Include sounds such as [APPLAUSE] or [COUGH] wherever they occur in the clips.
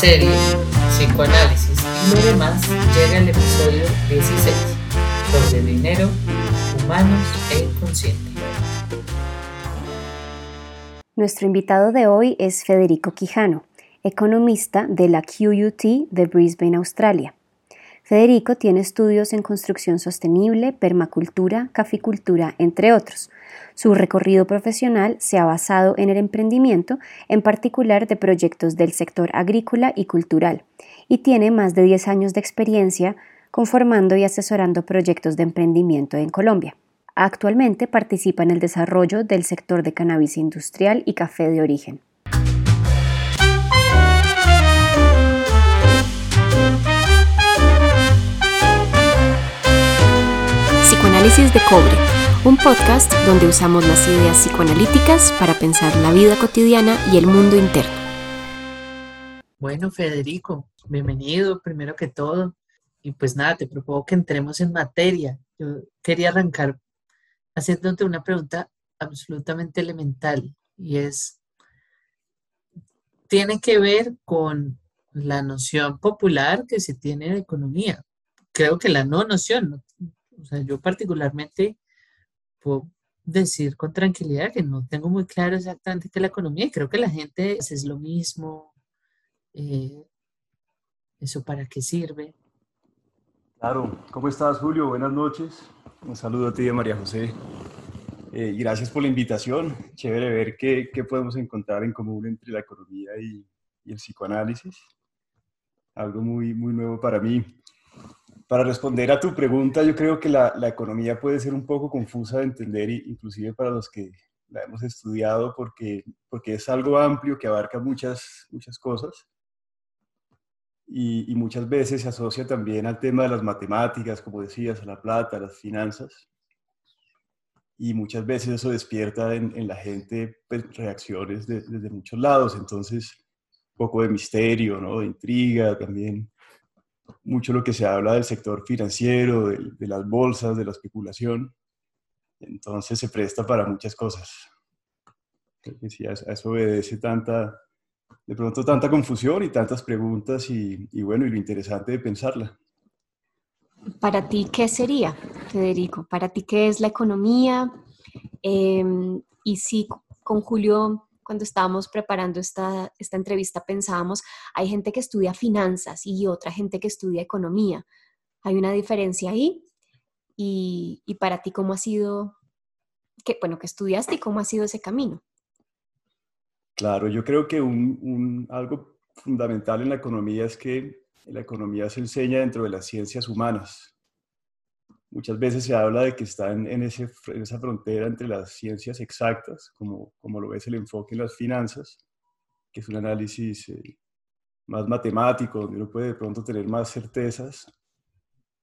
serie Psicoanálisis y lo demás llega el episodio 16 sobre dinero, humanos e inconsciente. Nuestro invitado de hoy es Federico Quijano, economista de la QUT de Brisbane, Australia. Federico tiene estudios en construcción sostenible, permacultura, caficultura, entre otros. Su recorrido profesional se ha basado en el emprendimiento, en particular de proyectos del sector agrícola y cultural, y tiene más de 10 años de experiencia conformando y asesorando proyectos de emprendimiento en Colombia. Actualmente participa en el desarrollo del sector de cannabis industrial y café de origen. Psicoanálisis de Cobre, un podcast donde usamos las ideas psicoanalíticas para pensar la vida cotidiana y el mundo interno. Bueno, Federico, bienvenido primero que todo. Y pues nada, te propongo que entremos en materia. Yo quería arrancar haciéndote una pregunta absolutamente elemental y es, tiene que ver con la noción popular que se tiene de economía. Creo que la no noción, o sea, yo particularmente puedo decir con tranquilidad que no tengo muy claro exactamente qué es la economía y creo que la gente es lo mismo. Eh, ¿Eso para qué sirve? Claro, ¿cómo estás Julio? Buenas noches. Un saludo a ti, María José. Eh, gracias por la invitación. Chévere ver qué, qué, podemos encontrar en común entre la economía y, y el psicoanálisis. Algo muy, muy nuevo para mí. Para responder a tu pregunta, yo creo que la, economía puede ser un poco confusa de entender, inclusive para los que la hemos estudiado, porque, porque es algo amplio que abarca muchas, muchas cosas. Y, muchas veces se asocia también al tema de las matemáticas, como decías, a la plata, a las finanzas. Y muchas veces eso despierta en, en la gente pues, reacciones de, desde muchos lados. Entonces, un poco de misterio, ¿no? de intriga también mucho lo que se habla del sector financiero, de, de, las bolsas, de la especulación. Entonces se presta para muchas cosas. A eso obedece tanta, de pronto tanta confusión y tantas preguntas y, y, bueno, y lo interesante de pensarla. Para ti, ¿qué sería, Federico? Para ti, ¿qué es la economía? Eh, y si con Julio cuando estábamos preparando esta, esta entrevista pensábamos, hay gente que estudia finanzas y otra gente que estudia economía. Hay una diferencia ahí. Y, y para ti, ¿cómo ha sido, que, bueno, que estudiaste y cómo ha sido ese camino? Claro, yo creo que un, un, algo fundamental en la economía es que la economía se enseña dentro de las ciencias humanas. Muchas veces se habla de que está en, ese, en, esa frontera entre las ciencias exactas, como, como lo ves el enfoque en las finanzas, que es un análisis eh, más matemático, donde uno puede de pronto tener más certezas,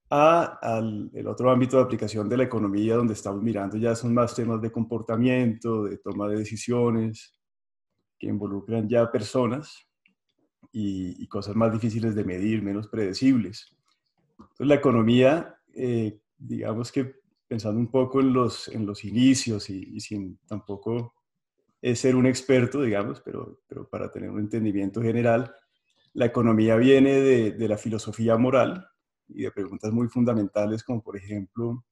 a, al el otro ámbito de aplicación de la economía, donde estamos mirando ya son más temas de comportamiento, de toma de decisiones, que involucran ya personas y, y cosas más difíciles de medir, menos predecibles. Entonces la economía eh, digamos que pensando un poco en los, en los inicios y, y sin tampoco ser un experto, digamos, pero, pero para tener un entendimiento general, la economía viene de, de, la filosofía moral y de preguntas muy fundamentales como, por ejemplo,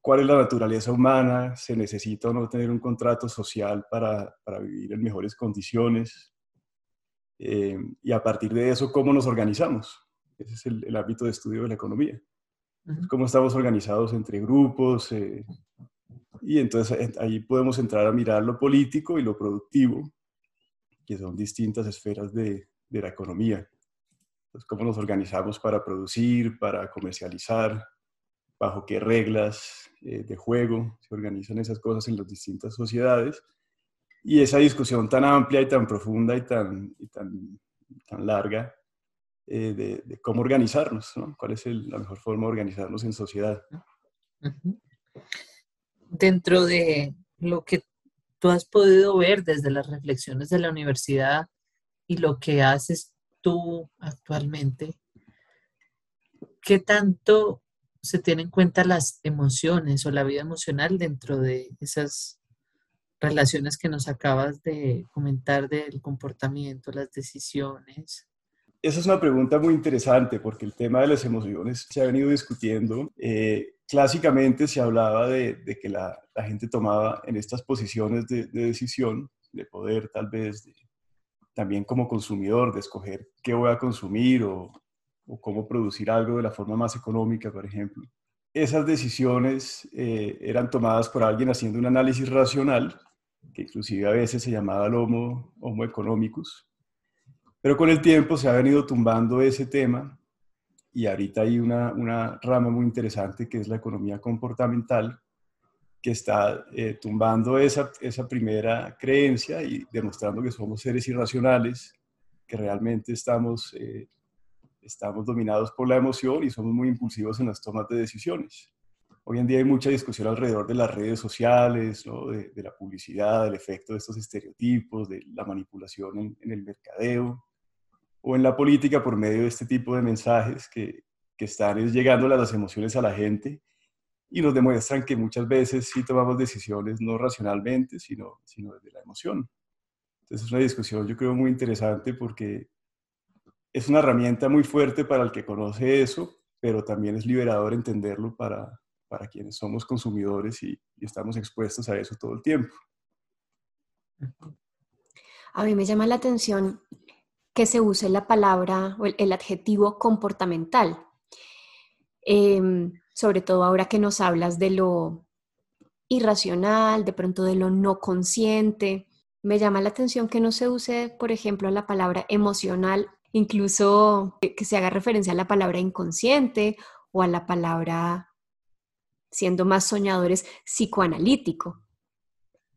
¿cuál es la naturaleza humana? ¿Se necesita o no tener un contrato social para, para vivir en mejores condiciones? Eh, y a partir de eso, ¿cómo nos organizamos? Ese es el, el ámbito de estudio de la economía cómo estamos organizados entre grupos. Eh, y entonces ahí podemos entrar a mirar lo político y lo productivo, que son distintas esferas de, la economía. Cómo nos organizamos para producir, para comercializar, bajo qué reglas eh, de juego se organizan esas cosas en las distintas sociedades. Y esa discusión tan amplia y tan profunda y tan, y tan, tan larga eh, de, cómo organizarnos, ¿no? ¿Cuál es la mejor forma de organizarnos en sociedad? Dentro de lo que tú has podido ver desde las reflexiones de la universidad y lo que haces tú actualmente, ¿qué tanto se tienen en cuenta las emociones o la vida emocional dentro de esas relaciones que nos acabas de comentar del comportamiento, las decisiones? Esa es una pregunta muy interesante porque el tema de las emociones se ha venido discutiendo. Eh, clásicamente se hablaba de, que la, gente tomaba en estas posiciones de, decisión, de poder tal vez, también como consumidor, de escoger qué voy a consumir o, cómo producir algo de la forma más económica, por ejemplo. Esas decisiones eh, eran tomadas por alguien haciendo un análisis racional, que inclusive a veces se llamaba el homo, homo economicus, pero con el tiempo se ha venido tumbando ese tema y ahorita hay una, una rama muy interesante que es la economía comportamental, que está eh, tumbando esa, esa primera creencia y demostrando que somos seres irracionales, que realmente estamos, eh, estamos dominados por la emoción y somos muy impulsivos en las tomas de decisiones. Hoy en día hay mucha discusión alrededor de las redes sociales, ¿no? de, la publicidad, del efecto de estos estereotipos, de la manipulación en, en el mercadeo o en la política por medio de este tipo de mensajes que, que están llegando las emociones a la gente y nos demuestran que muchas veces sí tomamos decisiones no racionalmente, sino, sino desde la emoción. Entonces es una discusión yo creo muy interesante porque es una herramienta muy fuerte para el que conoce eso, pero también es liberador entenderlo para, para quienes somos consumidores y, y estamos expuestos a eso todo el tiempo. A mí me llama la atención que se use la palabra o el, adjetivo comportamental. Em, sobre todo ahora que nos hablas de lo irracional, de pronto de lo no consciente. Me llama la atención que no se use, por ejemplo, la palabra emocional, incluso que se haga referencia a la palabra inconsciente o a la palabra, siendo más soñadores, psicoanalítico.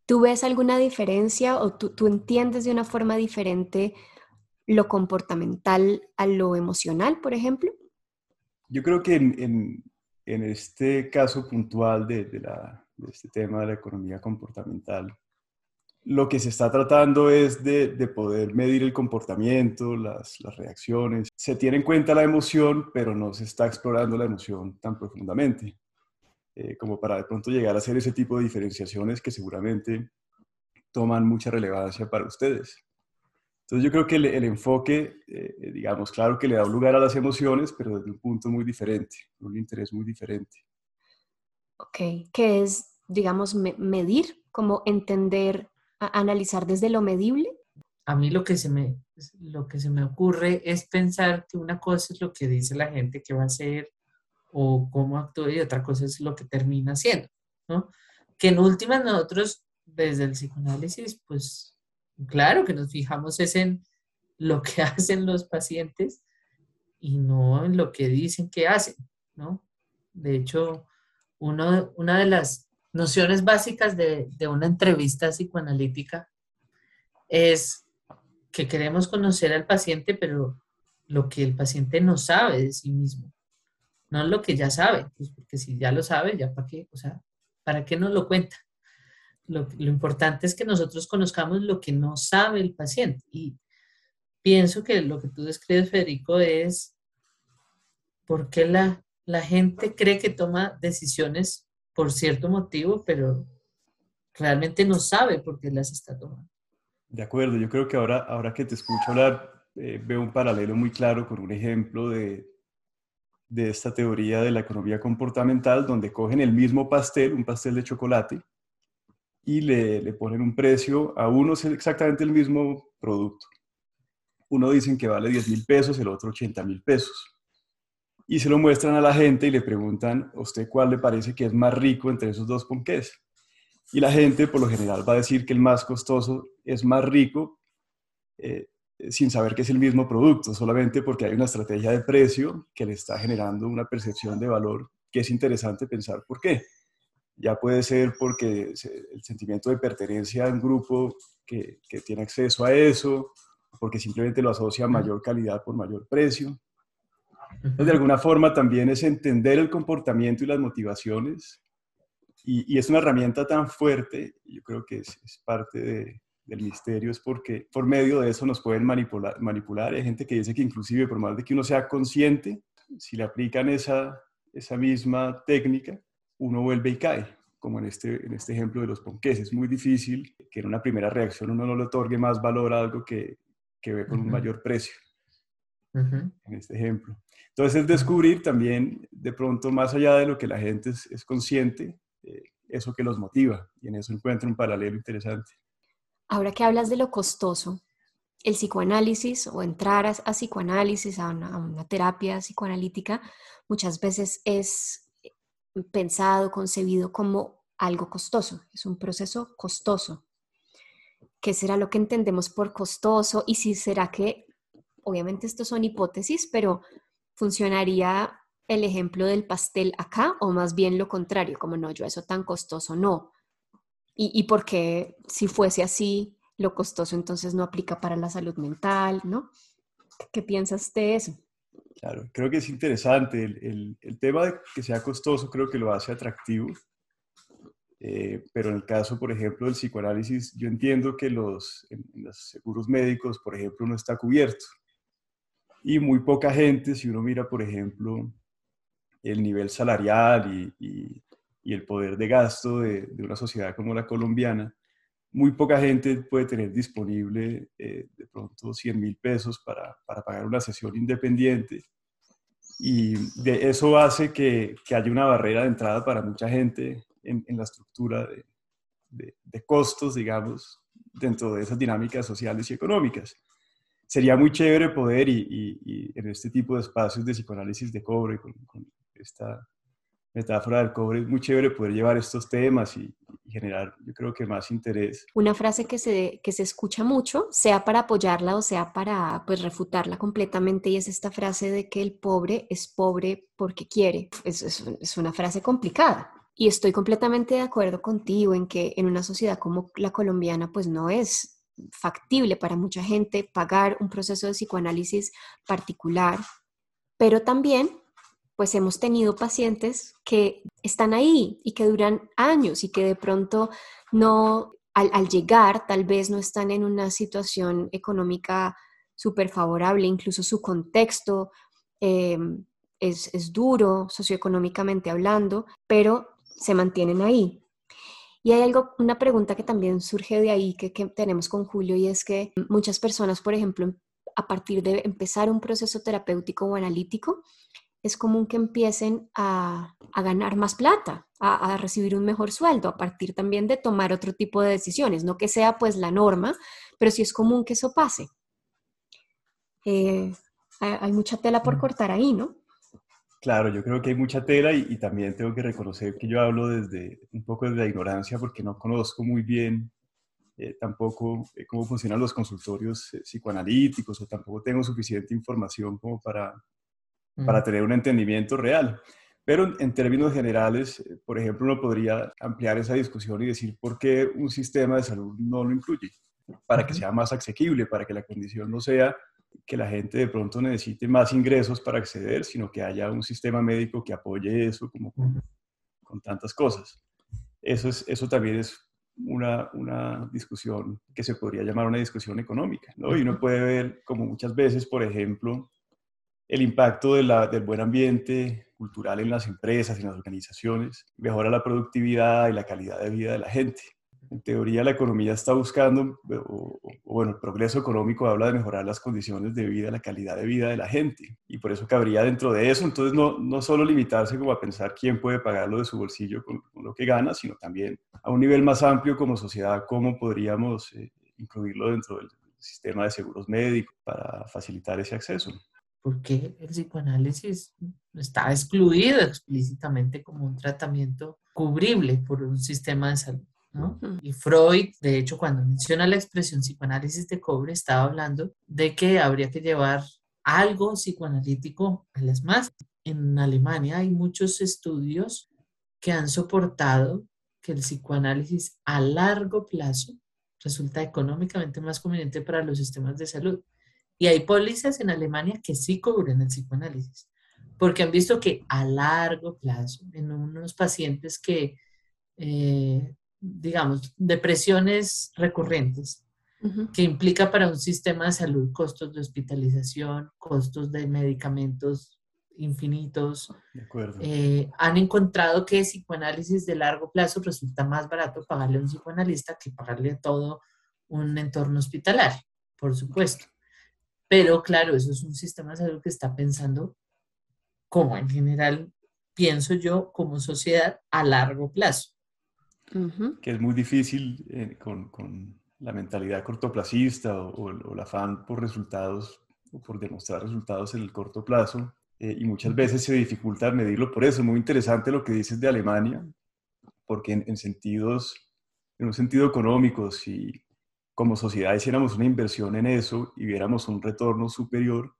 ¿Tú ves alguna diferencia o tú, tú entiendes de una forma diferente lo comportamental a lo emocional, por ejemplo? Yo creo que en, este caso puntual de, este tema de la economía comportamental, lo que se está tratando es de, poder medir el comportamiento, las, reacciones. Se tiene en cuenta la emoción, pero no se está explorando la emoción tan profundamente, eh, como para de pronto llegar a hacer ese tipo de diferenciaciones que seguramente toman mucha relevancia para ustedes. Entonces yo creo que el, enfoque, eh, eh, digamos, claro que le da un lugar a las emociones, pero desde un punto muy diferente, un interés muy diferente. Ok, ¿qué es, digamos, medir, como entender, analizar desde lo medible? A mí lo que, se me, lo que se me ocurre es pensar que una cosa es lo que dice la gente que va a hacer o cómo actúa y otra cosa es lo que termina haciendo, ¿no? Que en últimas nosotros, desde el psicoanálisis, pues Claro que nos fijamos es en lo que [LAUGHS] hacen los pacientes y no en lo que dicen que hacen, ¿no? De hecho, uno, una de las nociones básicas de, de una entrevista psicoanalítica es que queremos conocer al paciente, pero lo que el paciente no sabe de sí mismo, no lo que ya sabe, pues porque si ya lo sabe, ya para qué, o sea, ¿para qué nos lo cuenta? Lo, importante es que nosotros conozcamos lo que no sabe el paciente. Y pienso que lo que tú describes, Federico, es por qué la, la gente cree que toma decisiones por cierto motivo, pero realmente no sabe por qué las está tomando. De acuerdo, yo creo que ahora, ahora que te escucho hablar, eh, veo un paralelo muy claro con un ejemplo de, de esta teoría de la economía comportamental, donde cogen el mismo pastel, un pastel de chocolate, y le, ponen un precio, a uno es exactamente el mismo producto. Uno dicen que vale 10 mil pesos, el otro 80 mil pesos. Y se lo muestran a la gente y le preguntan, ¿a usted cuál le parece que es más rico entre esos dos ponqués? Y la gente por lo general va a decir que el más costoso es más rico eh, sin saber que es el mismo producto, solamente porque hay una estrategia de precio que le está generando una percepción de valor que es interesante pensar por qué. Ya puede ser porque el sentimiento de pertenencia a un grupo que, que tiene acceso a eso, porque simplemente lo asocia a mayor calidad por mayor precio. Entonces, de alguna forma también es entender el comportamiento y las motivaciones. Y, y es una herramienta tan fuerte, yo creo que es, es parte de, del misterio, es porque por medio de eso nos pueden manipular, manipular. Hay gente que dice que inclusive por más de que uno sea consciente, si le aplican esa, esa misma técnica, uno vuelve y cae, como en este, en este ejemplo de los ponques. Es muy difícil que en una primera reacción uno no le otorgue más valor a algo que, que ve con un mayor precio. en este ejemplo. Entonces es descubrir también, de pronto, más allá de lo que la gente es, consciente, eh, eso que los motiva. Y en eso encuentro un paralelo interesante. Ahora que hablas de lo costoso, el psicoanálisis o entrar a, psicoanálisis, a una, terapia psicoanalítica, muchas veces es pensado, concebido como algo costoso, es un proceso costoso. ¿Qué será lo que entendemos por costoso? Y si será que, obviamente estos son hipótesis, pero funcionaría el ejemplo del pastel acá o más bien lo contrario, como no, yo eso tan costoso no. Y, y porque si fuese así, lo costoso entonces no aplica para la salud mental, ¿no? ¿Qué piensas de eso? Claro, creo que es interesante. El, el, tema de que sea costoso creo que lo hace atractivo. Eh, pero en el caso, por ejemplo, del psicoanálisis, yo entiendo que los, en, los seguros médicos, por ejemplo, no está cubierto. Y muy poca gente, si uno mira, por ejemplo, el nivel salarial y, y, y el poder de gasto de, de, una sociedad como la colombiana, muy poca gente puede tener disponible eh, de pronto 100 mil pesos para, para, pagar una sesión independiente. Y de eso hace que, que, haya una barrera de entrada para mucha gente en, la estructura de, de, costos, digamos, dentro de esas dinámicas sociales y económicas. Sería muy chévere poder, y, en este tipo de espacios de psicoanálisis de cobre, con, con esta metáfora del cobre, es muy chévere poder llevar estos temas y, generar, yo creo que más interés. Una frase que se, que se escucha mucho, sea para apoyarla o sea para pues refutarla completamente, y es esta frase de que el pobre es pobre porque quiere. Es, es, es una frase complicada. Y estoy completamente de acuerdo contigo en que en una sociedad como la colombiana, pues no es factible para mucha gente pagar un proceso de psicoanálisis particular, pero también pues hemos tenido pacientes que están ahí y que duran años y que de pronto no, al, llegar, tal vez no están en una situación económica súper favorable, incluso su contexto em, es, es, duro socioeconómicamente hablando, pero se mantienen ahí. Y hay algo, una pregunta que también surge de ahí que, que tenemos con Julio y es que muchas personas, por ejemplo, a partir de empezar un proceso terapéutico o analítico, es común que empiecen a, ganar más plata, a, recibir un mejor sueldo, a partir también de tomar otro tipo de decisiones, no que sea pues la norma, pero sí es común que eso pase. Eh, hay mucha tela por mm. cortar ahí, ¿no? Claro, yo creo que hay mucha tela y, también tengo que reconocer que yo hablo desde un poco desde la ignorancia porque no conozco muy bien eh, tampoco eh, cómo funcionan los consultorios psicoanalíticos o tampoco tengo suficiente información como para para tener un entendimiento real. Pero en términos generales, eh, por ejemplo, uno podría ampliar esa discusión y decir por qué un sistema de salud no lo incluye, para que sea más asequible, para que la condición no sea que la gente de pronto necesite más ingresos para acceder, sino que haya un sistema médico que apoye eso como con, tantas cosas. Eso, es, eso también es una, una, discusión que se podría llamar una discusión económica, ¿no? Y uno puede ver como muchas veces, por ejemplo, el impacto del buen ambiente cultural en las empresas, en las organizaciones, mejora la productividad y la calidad de vida de la gente. En teoría, la economía está buscando, o, bueno, el progreso económico habla de mejorar las condiciones de vida, la calidad de vida de la gente. Y por eso cabría dentro de eso, entonces, no, no solo limitarse como a pensar quién puede pagarlo de su bolsillo con, lo que gana, sino también a un nivel más amplio como sociedad, cómo podríamos eh, incluirlo dentro del sistema de seguros médicos para facilitar ese acceso porque el psicoanálisis está excluido explícitamente como un tratamiento cubrible por un sistema de salud. ¿no? Y Freud, de hecho, cuando menciona la expresión psicoanálisis de cobre, estaba hablando de que habría que llevar algo psicoanalítico a las más. En Alemania hay muchos estudios que han soportado que el psicoanálisis a largo plazo resulta económicamente más conveniente para los sistemas de salud. Y hay pólizas en Alemania que sí cubren el psicoanálisis, porque han visto que a largo plazo, en unos pacientes que, eh, digamos, depresiones recurrentes, que implica para un sistema de salud costos de hospitalización, costos de medicamentos infinitos, eh, han encontrado que psicoanálisis de largo plazo resulta más barato pagarle a un psicoanalista que pagarle a todo un entorno hospitalario, por supuesto. Pero claro, eso es un sistema de salud que está pensando como en general pienso yo como sociedad a largo plazo. Que es muy difícil eh, con, con, la mentalidad cortoplacista o, el afán por resultados o por demostrar resultados en el corto plazo. Eh, y muchas veces se dificulta medirlo por eso. Muy interesante lo que dices de Alemania, porque en, sentidos, en un sentido económico, si como sociedad hiciéramos una inversión en eso y viéramos un retorno superior,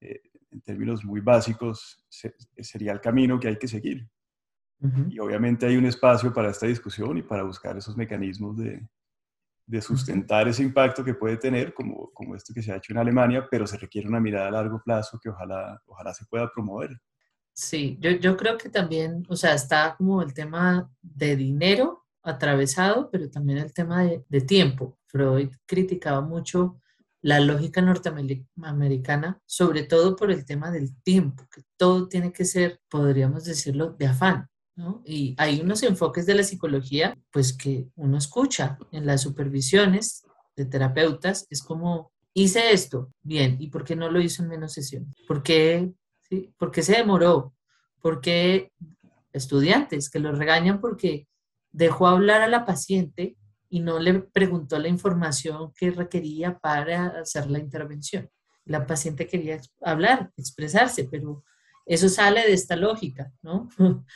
eh, en términos muy básicos, sería el camino que hay que seguir. Y obviamente hay un espacio para esta discusión y para buscar esos mecanismos de, de sustentar ese impacto que puede tener, como, como esto que se ha hecho en Alemania, pero se requiere una mirada a largo plazo que ojalá, ojalá se pueda promover. Sí, yo, yo creo que también, o sea, está como el tema de dinero atravesado, pero también el tema de, de tiempo. Freud criticaba mucho la lógica norteamericana, sobre todo por el tema del tiempo, que todo tiene que ser, podríamos decirlo, de afán. ¿no? Y hay unos enfoques de la psicología, pues que uno escucha en las supervisiones de terapeutas, es como, hice esto, bien, ¿y por qué no lo hizo en menos sesiones? ¿Por qué, sí? ¿Por qué se demoró? ¿Por qué estudiantes que lo regañan porque dejó hablar a la paciente y no le preguntó la información que requería para hacer la intervención. La paciente quería hablar, expresarse, pero eso sale de esta lógica, ¿no? [LAUGHS]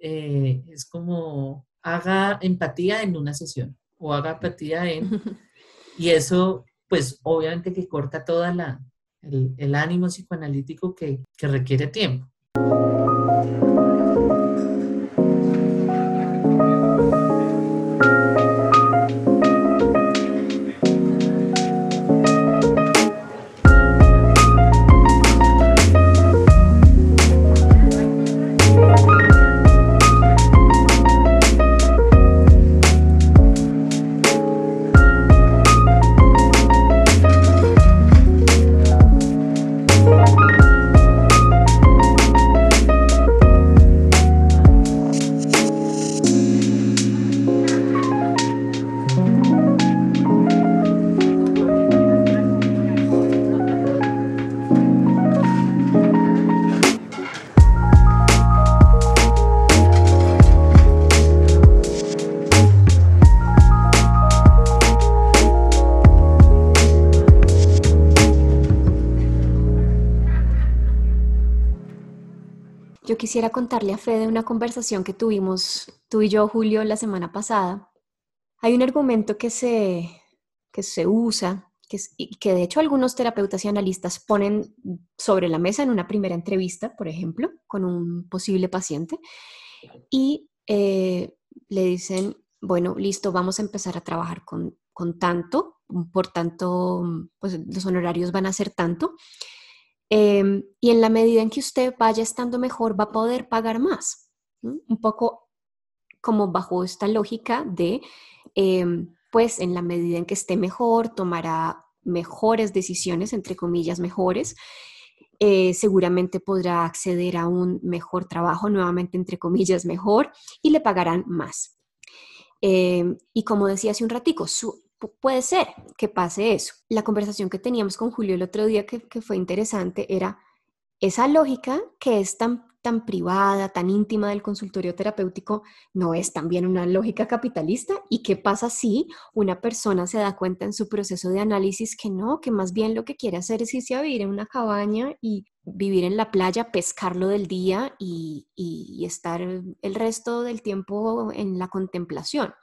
Eh, es como haga empatía en una sesión o haga empatía en... [LAUGHS] Y eso, pues obviamente que corta todo el, el, ánimo psicoanalítico que, que requiere tiempo. Quisiera contarle a Fede una conversación que tuvimos tú y yo, Julio, la semana pasada. Hay un argumento que se, que se usa, que, que de hecho algunos terapeutas y analistas ponen sobre la mesa en una primera entrevista, por ejemplo, con un posible paciente, y eh, le dicen, bueno, listo, vamos a empezar a trabajar con, con tanto, por tanto, pues los honorarios van a ser tanto. Em, y en la medida en que usted vaya estando mejor, va a poder pagar más. Un poco como bajo esta lógica de, em, pues en la medida en que esté mejor, tomará mejores decisiones, entre comillas, mejores. Eh, seguramente podrá acceder a un mejor trabajo, nuevamente, entre comillas, mejor, y le pagarán más. Em, y como decía hace un ratico, su puede ser que pase eso. La conversación que teníamos con Julio el otro día que, fue interesante era esa lógica que es tan, tan privada, tan íntima del consultorio terapéutico, no es también una lógica capitalista. ¿Y qué pasa si una persona se da cuenta en su proceso de análisis que no, que más bien lo que quiere hacer es irse a vivir en una cabaña y vivir en la playa, pescarlo del día y, y estar el resto del tiempo en la contemplación?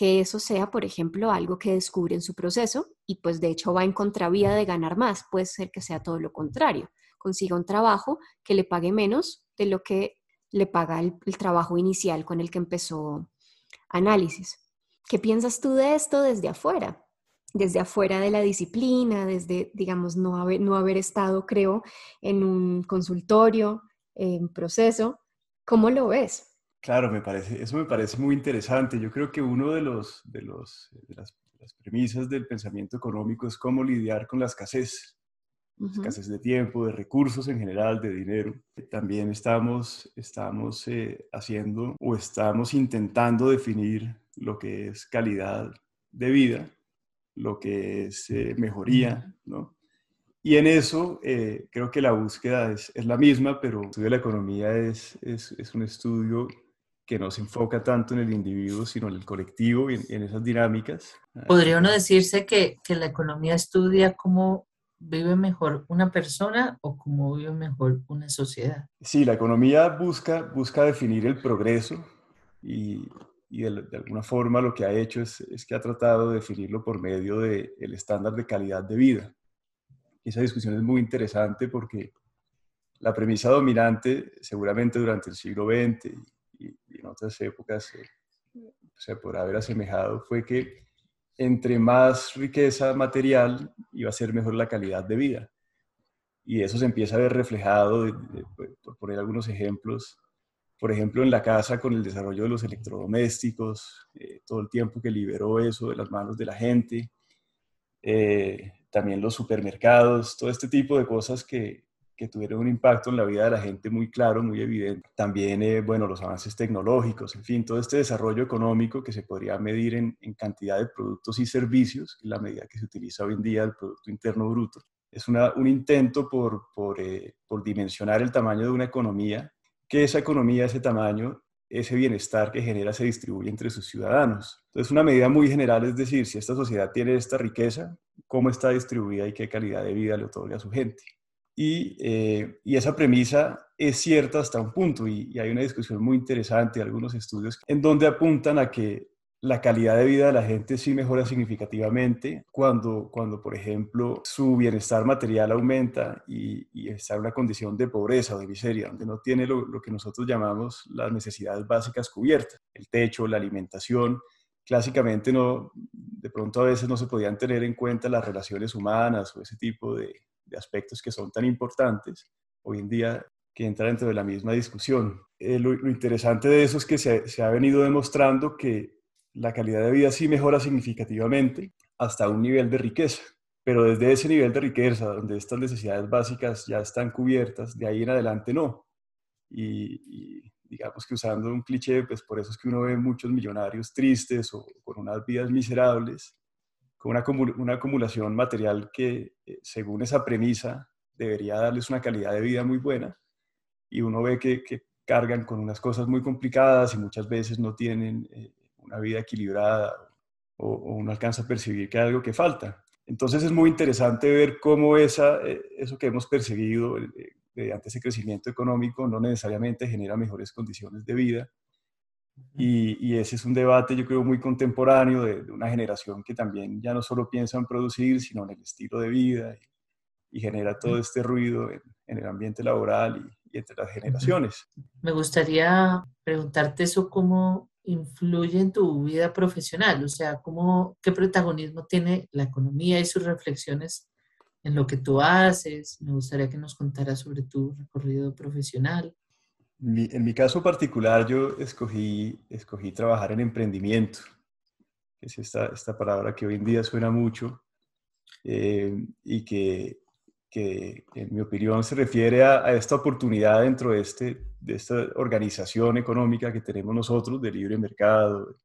Que eso sea, por ejemplo, algo que descubre en su proceso y pues de hecho va en contravía de ganar más. Puede ser que sea todo lo contrario, consiga un trabajo que le pague menos de lo que le paga el, trabajo inicial con el que empezó análisis. ¿Qué piensas tú de esto desde afuera? Desde afuera de la disciplina, desde, digamos, no haber, no haber estado, creo, en un consultorio, en proceso. ¿Cómo lo ves? Claro, me parece, eso me parece muy interesante. Yo creo que uno de, los, de, los, las, premisas del pensamiento económico es cómo lidiar con la escasez, escasez de tiempo, de recursos en general, de dinero. También estamos, estamos eh, haciendo o estamos intentando definir lo que es calidad de vida, lo que es eh, mejoría, ¿no? Y en eso eh, creo que la búsqueda es, es, la misma, pero el estudio de la economía es, es, es, un estudio que no se enfoca tanto en el individuo, sino en el colectivo y en, en esas dinámicas. ¿Podría uno decirse que, que la economía estudia cómo vive mejor una persona o cómo vive mejor una sociedad? Sí, la economía busca, busca definir el progreso y, y de, de, alguna forma lo que ha hecho es, es, que ha tratado de definirlo por medio del el estándar de calidad de vida. Esa discusión es muy interesante porque la premisa dominante, seguramente durante el siglo XX otras épocas eh, se podrá haber asemejado, fue que entre más riqueza material iba a ser mejor la calidad de vida. Y eso se empieza a ver reflejado, por poner algunos ejemplos, por ejemplo, en la casa con el desarrollo de los electrodomésticos, eh, todo el tiempo que liberó eso de las manos de la gente, eh, también los supermercados, todo este tipo de cosas que, que, tuvieron un impacto en la vida de la gente muy claro, muy evidente. También, eh, bueno, los avances tecnológicos, en fin, todo este desarrollo económico que se podría medir en, en cantidad de productos y servicios, la medida que se utiliza hoy en día el Producto Interno Bruto. Es una, un intento por, por, eh, por dimensionar el tamaño de una economía, que esa economía, ese tamaño, ese bienestar que genera se distribuye entre sus ciudadanos. Entonces, una medida muy general es decir, si esta sociedad tiene esta riqueza, cómo está distribuida y qué calidad de vida le otorga a su gente. Y, eh, y esa premisa es cierta hasta un punto y, hay una discusión muy interesante, algunos estudios en donde apuntan a que la calidad de vida de la gente sí mejora significativamente cuando, cuando por ejemplo, su bienestar material aumenta y, y, está en una condición de pobreza o de miseria, donde no tiene lo, lo, que nosotros llamamos las necesidades básicas cubiertas, el techo, la alimentación. Clásicamente, no, de pronto a veces no se podían tener en cuenta las relaciones humanas o ese tipo de, de aspectos que son tan importantes. Hoy en día que entra dentro de la misma discusión. Eh, lo, lo, interesante de eso es que se, se ha venido demostrando que la calidad de vida sí mejora significativamente hasta un nivel de riqueza. Pero desde ese nivel de riqueza, donde estas necesidades básicas ya están cubiertas, de ahí en adelante no. Y, y, digamos que usando un cliché, pues por eso es que uno ve muchos millonarios tristes o con unas vidas miserables, con una, acumulación material que, eh, según esa premisa, debería darles una calidad de vida muy buena. Y uno ve que, que cargan con unas cosas muy complicadas y muchas veces no tienen eh, una vida equilibrada o, o, uno alcanza a percibir que hay algo que falta. Entonces es muy interesante ver cómo esa, eh, eso que hemos perseguido eh, mediante ese crecimiento económico no necesariamente genera mejores condiciones de vida. Y, y, ese es un debate, yo creo, muy contemporáneo de, de, una generación que también ya no solo piensa en producir, sino en el estilo de vida y, y genera todo este ruido en, en el ambiente laboral y, y, entre las generaciones. Me gustaría preguntarte eso, cómo, influye en tu vida profesional? O sea, ¿cómo, ¿qué protagonismo tiene la economía y sus reflexiones en lo que tú haces? Me gustaría que nos contaras sobre tu recorrido profesional. Mi, en mi caso particular, yo escogí, escogí trabajar en emprendimiento, que es esta, esta palabra que hoy en día suena mucho eh, y que, que, en mi opinión, se refiere a, a esta oportunidad dentro de este de esta organización económica que tenemos nosotros, de libre mercado,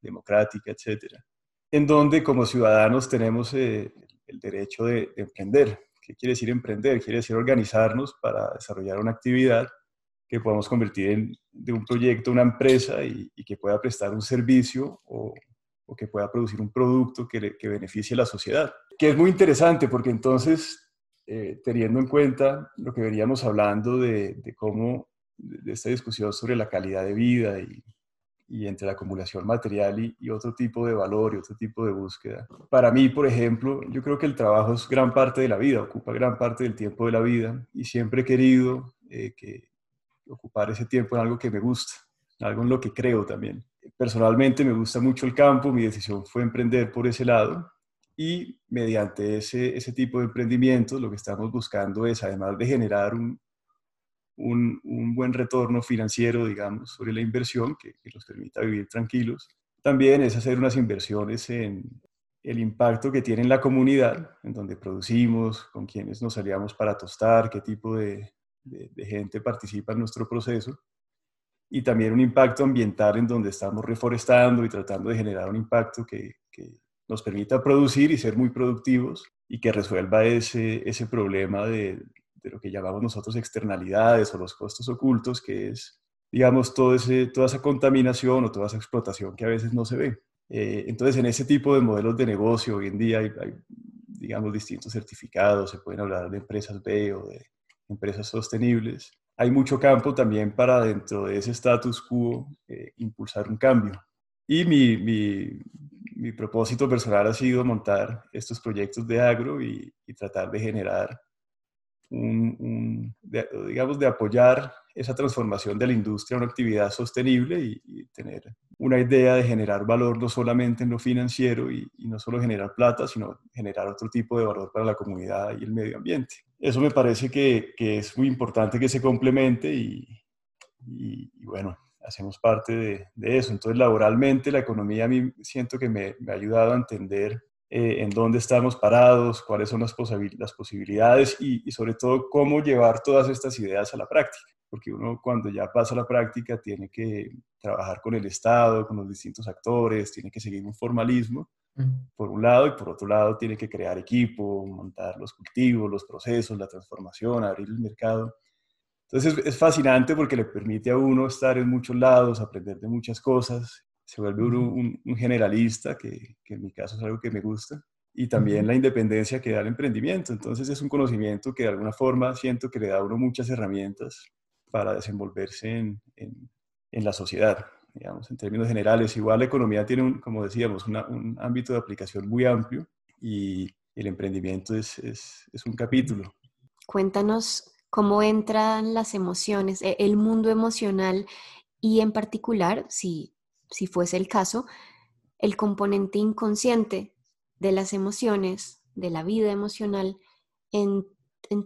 democrática, etcétera, en donde como ciudadanos tenemos eh, el derecho de, de, emprender. ¿Qué quiere decir emprender? Quiere decir organizarnos para desarrollar una actividad que podamos convertir en, de un proyecto una empresa y, y que pueda prestar un servicio o, o que pueda producir un producto que, que, beneficie a la sociedad. Que es muy interesante porque entonces, eh, teniendo en cuenta lo que veníamos hablando de, de cómo de esta discusión sobre la calidad de vida y, y entre la acumulación material y, y, otro tipo de valor y otro tipo de búsqueda. Para mí, por ejemplo, yo creo que el trabajo es gran parte de la vida, ocupa gran parte del tiempo de la vida y siempre he querido eh, que ocupar ese tiempo en algo que me gusta, algo en lo que creo también. Personalmente me gusta mucho el campo, mi decisión fue emprender por ese lado y mediante ese, ese tipo de emprendimientos lo que estamos buscando es, además de generar un, un, un, buen retorno financiero, digamos, sobre la inversión que, nos permita vivir tranquilos. También es hacer unas inversiones en el impacto que tiene en la comunidad, en donde producimos, con quienes nos aliamos para tostar, qué tipo de, de, gente participa en nuestro proceso y también un impacto ambiental en donde estamos reforestando y tratando de generar un impacto que, que, nos permita producir y ser muy productivos y que resuelva ese, ese problema de, de lo que llamamos nosotros externalidades o los costos ocultos, que es, digamos, todo ese, toda esa contaminación o toda esa explotación que a veces no se ve. Eh, entonces, en ese tipo de modelos de negocio, hoy en día hay, digamos, distintos certificados, se pueden hablar de empresas B o de empresas sostenibles. Hay mucho campo también para dentro de ese status quo eh, impulsar un cambio. Y mi, mi, propósito personal ha sido montar estos proyectos de agro y tratar de generar un, digamos, de apoyar esa transformación de la industria a una actividad sostenible y, tener una idea de generar valor no solamente en lo financiero y, no solo generar plata, sino generar otro tipo de valor para la comunidad y el medio ambiente. Eso me parece que, que es muy importante que se complemente y, y bueno, hacemos parte de, de, eso. Entonces, laboralmente, la economía a mí siento que me, me ha ayudado a entender eh, en dónde estamos parados, cuáles son las, las posibilidades y, sobre todo cómo llevar todas estas ideas a la práctica. Porque uno cuando ya pasa a la práctica tiene que trabajar con el Estado, con los distintos actores, tiene que seguir un formalismo, por un lado, y por otro lado tiene que crear equipo, montar los cultivos, los procesos, la transformación, abrir el mercado. Entonces es, es fascinante porque le permite a uno estar en muchos lados, aprender de muchas cosas se vuelve un, un, generalista, que, que, en mi caso es algo que me gusta, y también la independencia que da el emprendimiento. Entonces es un conocimiento que de alguna forma siento que le da a uno muchas herramientas para desenvolverse en, en, en la sociedad, digamos, en términos generales. Igual la economía tiene, un, como decíamos, un ámbito de aplicación muy amplio y el emprendimiento es, es, es un capítulo. Cuéntanos cómo entran las emociones, e, el mundo emocional y en particular, si si fuese el caso, el componente inconsciente de las emociones, de la vida emocional en,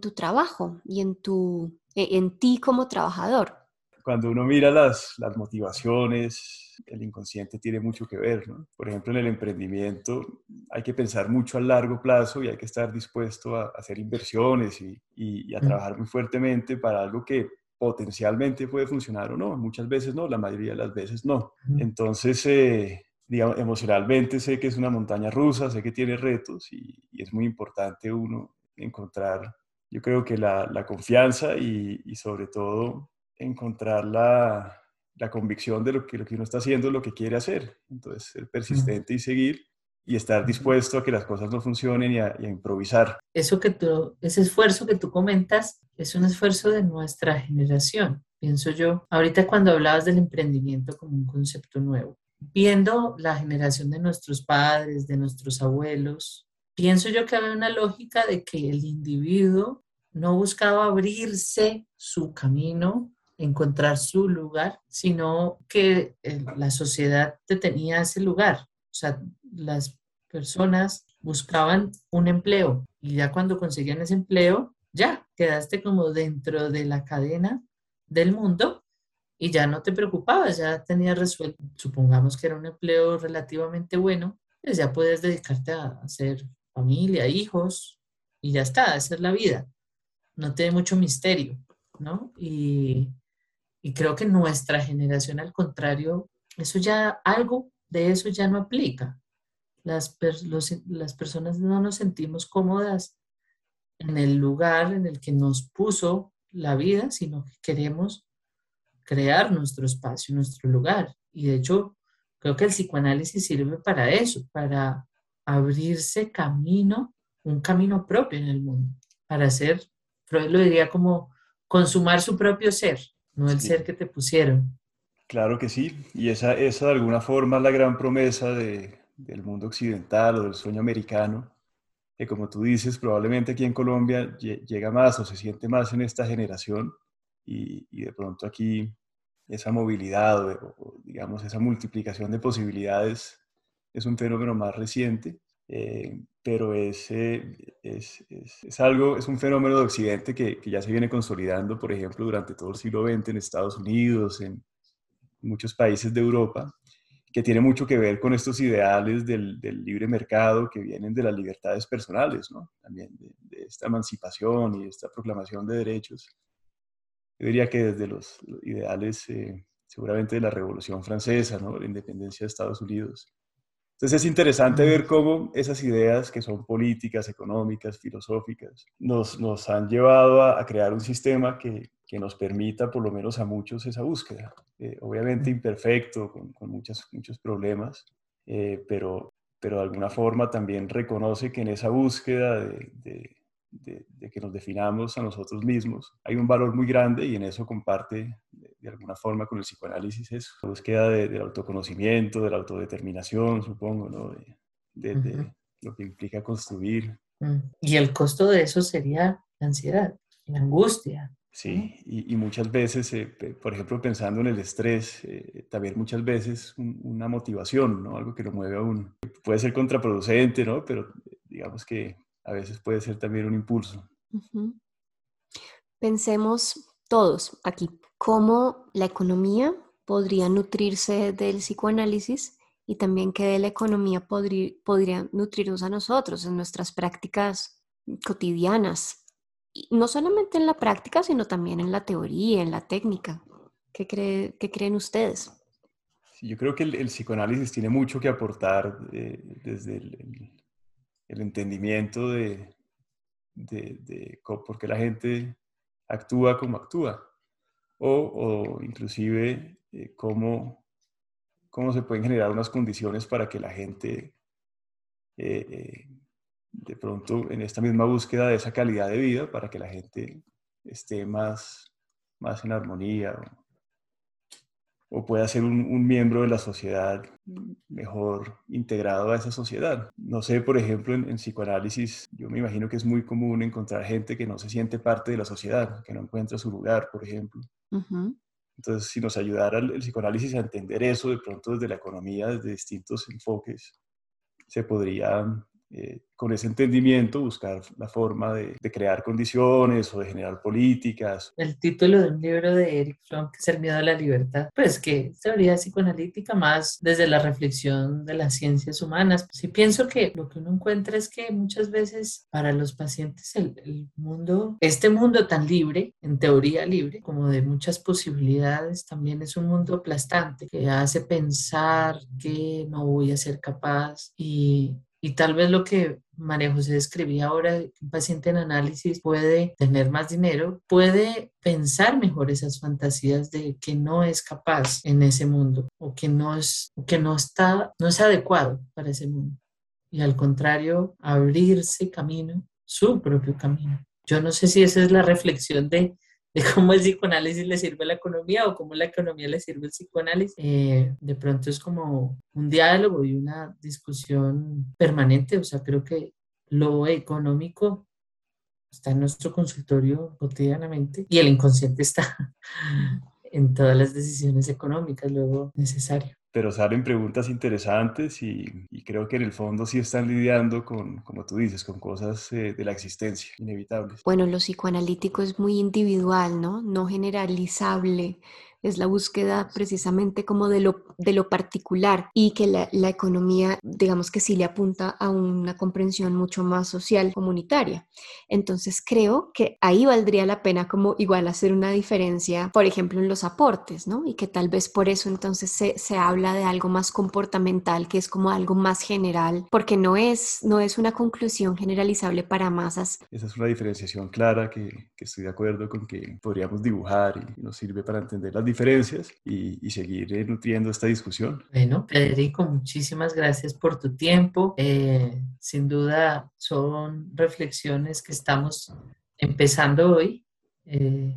tu trabajo y en, tu, e, en ti como trabajador. Cuando uno mira las, las motivaciones, el inconsciente tiene mucho que ver. Por ejemplo, en el emprendimiento hay que pensar mucho a largo plazo y hay que estar dispuesto a hacer inversiones y, y a trabajar muy fuertemente para algo que potencialmente puede funcionar o no. Muchas veces no, la mayoría de las veces no. Entonces, eh, digamos, emocionalmente sé que es una montaña rusa, sé que tiene retos y, es muy importante uno encontrar, yo creo que la, confianza y, sobre todo encontrar la, convicción de lo que, lo que uno está haciendo, lo que quiere hacer. Entonces, ser persistente y seguir y estar dispuesto a que las cosas no funcionen y a, improvisar. Eso que tú, ese esfuerzo que tú comentas es un esfuerzo de nuestra generación, pienso yo. Ahorita cuando hablabas del emprendimiento como un concepto nuevo, viendo la generación de nuestros padres, de nuestros abuelos, pienso yo que había una lógica de que el individuo no buscaba abrirse su camino, encontrar su lugar, sino que eh, la sociedad te tenía ese lugar. O sea, las personas buscaban un empleo y ya cuando conseguían ese empleo, ya quedaste como dentro de la cadena del mundo y ya no te preocupabas, ya tenías resuelto, supongamos que era un empleo relativamente bueno, pues ya puedes dedicarte a hacer familia, hijos y ya está, esa es la vida. No tiene mucho misterio, ¿no? Y, y creo que nuestra generación, al contrario, eso ya, algo de eso ya no aplica las, las personas no nos sentimos cómodas en el lugar en el que nos puso la vida, sino que queremos crear nuestro espacio, nuestro lugar. Y de hecho, creo que el psicoanálisis sirve para eso, para abrirse camino, un camino propio en el mundo, para hacer, Freud lo diría como consumar su propio ser, no el ser que te pusieron. Claro que sí, y esa, esa de alguna forma es la gran promesa de, del mundo occidental o del sueño americano, que como tú dices, probablemente aquí en Colombia llega más o se siente más en esta generación y, de pronto aquí esa movilidad o, digamos esa multiplicación de posibilidades es un fenómeno más reciente, eh, pero es, es, es, algo, es un fenómeno de Occidente que, que, ya se viene consolidando, por ejemplo, durante todo el siglo XX en Estados Unidos, en muchos países de Europa, que tiene mucho que ver con estos ideales del, libre mercado que vienen de las libertades personales. También de, esta emancipación y esta proclamación de derechos. Yo diría que desde los ideales, eh, seguramente de la Revolución Francesa, ¿no? La independencia de Estados Unidos, Entonces es interesante ver cómo esas ideas que son políticas, económicas, filosóficas, nos, nos han llevado a, crear un sistema que, que, nos permita, por lo menos a muchos, esa búsqueda. Eh, obviamente imperfecto, con, con muchos, muchos problemas, eh, pero, pero de alguna forma también reconoce que en esa búsqueda de, de, que nos definamos a nosotros mismos hay un valor muy grande y en eso comparte de, alguna forma con el psicoanálisis eso, la búsqueda del autoconocimiento, de la autodeterminación, supongo, ¿no? de, lo que implica construir. Mm. Y el costo de eso sería la ansiedad, la angustia, Sí, y, muchas veces, eh, por ejemplo, pensando en el estrés, eh, también muchas veces una motivación, ¿no? Algo que lo mueve a uno. Puede ser contraproducente, ¿no? Pero digamos que a veces puede ser también un impulso. Pensemos todos aquí, cómo la economía podría nutrirse del psicoanálisis y también que de la economía podría, nutrirnos a nosotros en nuestras prácticas cotidianas no solamente en la práctica, sino también en la teoría, en la técnica. ¿Qué, creen ustedes? yo creo que el, psicoanálisis tiene mucho que aportar eh, desde el, entendimiento de, por qué la gente actúa como actúa, o, inclusive eh, cómo, cómo, se pueden generar unas condiciones para que la gente eh, de pronto en esta misma búsqueda de esa calidad de vida para que la gente esté más, más en armonía o, pueda ser un, miembro de la sociedad mejor integrado a esa sociedad. No sé, por ejemplo, en, psicoanálisis, yo me imagino que es muy común encontrar gente que no se siente parte de la sociedad, que no encuentra su lugar, por ejemplo. Entonces, si nos ayudara el, el psicoanálisis a entender eso de pronto desde la economía, desde distintos enfoques, se podría eh, con ese entendimiento buscar la forma de, crear condiciones o de generar políticas. El título de un libro de Eric Fromm, que es El miedo a la libertad, pues que teoría psicoanalítica más desde la reflexión de las ciencias humanas. Sí pienso que lo que uno encuentra es que muchas veces para los pacientes el, mundo, este mundo tan libre, en teoría libre, como de muchas posibilidades, también es un mundo aplastante que hace pensar que no voy a ser capaz y y tal vez lo que María José describía ahora, un paciente en análisis puede tener más dinero, puede pensar mejor esas fantasías de que no es capaz en ese mundo o que no es, que no está, no es adecuado para ese mundo. Y al contrario, abrirse camino, su propio camino. Yo no sé si esa es la reflexión de de cómo el psicoanálisis le sirve a la economía o cómo la economía le sirve al psicoanálisis. Eh, de pronto es como un diálogo y una discusión permanente. O sea, creo que lo económico está en nuestro consultorio cotidianamente y el inconsciente está [LAUGHS] en todas las decisiones económicas luego necesario pero salen preguntas interesantes y, creo que en el fondo sí están lidiando con, como tú dices, con cosas eh, de la existencia inevitables. Bueno, lo psicoanalítico es muy individual, ¿no? No generalizable es la búsqueda precisamente como de lo, de lo particular y que la, la, economía, digamos que sí le apunta a una comprensión mucho más social, comunitaria. Entonces creo que ahí valdría la pena como igual hacer una diferencia, por ejemplo, en los aportes, ¿no? Y que tal vez por eso entonces se, se habla de algo más comportamental, que es como algo más general, porque no es, no es una conclusión generalizable para masas. Esa es una diferenciación clara que, que estoy de acuerdo con que podríamos dibujar y nos sirve para entender las diferencias y, seguir eh, nutriendo esta discusión. Bueno, Federico, muchísimas gracias por tu tiempo. Eh, sin duda son reflexiones que estamos empezando hoy. Eh,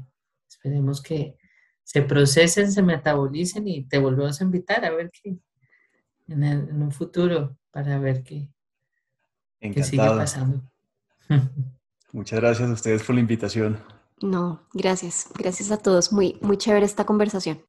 esperemos que se procesen, se metabolicen y te volvemos a invitar a ver qué en, en un futuro para ver qué, qué sigue pasando. [LAUGHS] Muchas gracias a ustedes por la invitación. No, gracias. Gracias a todos. Muy, muy chévere esta conversación.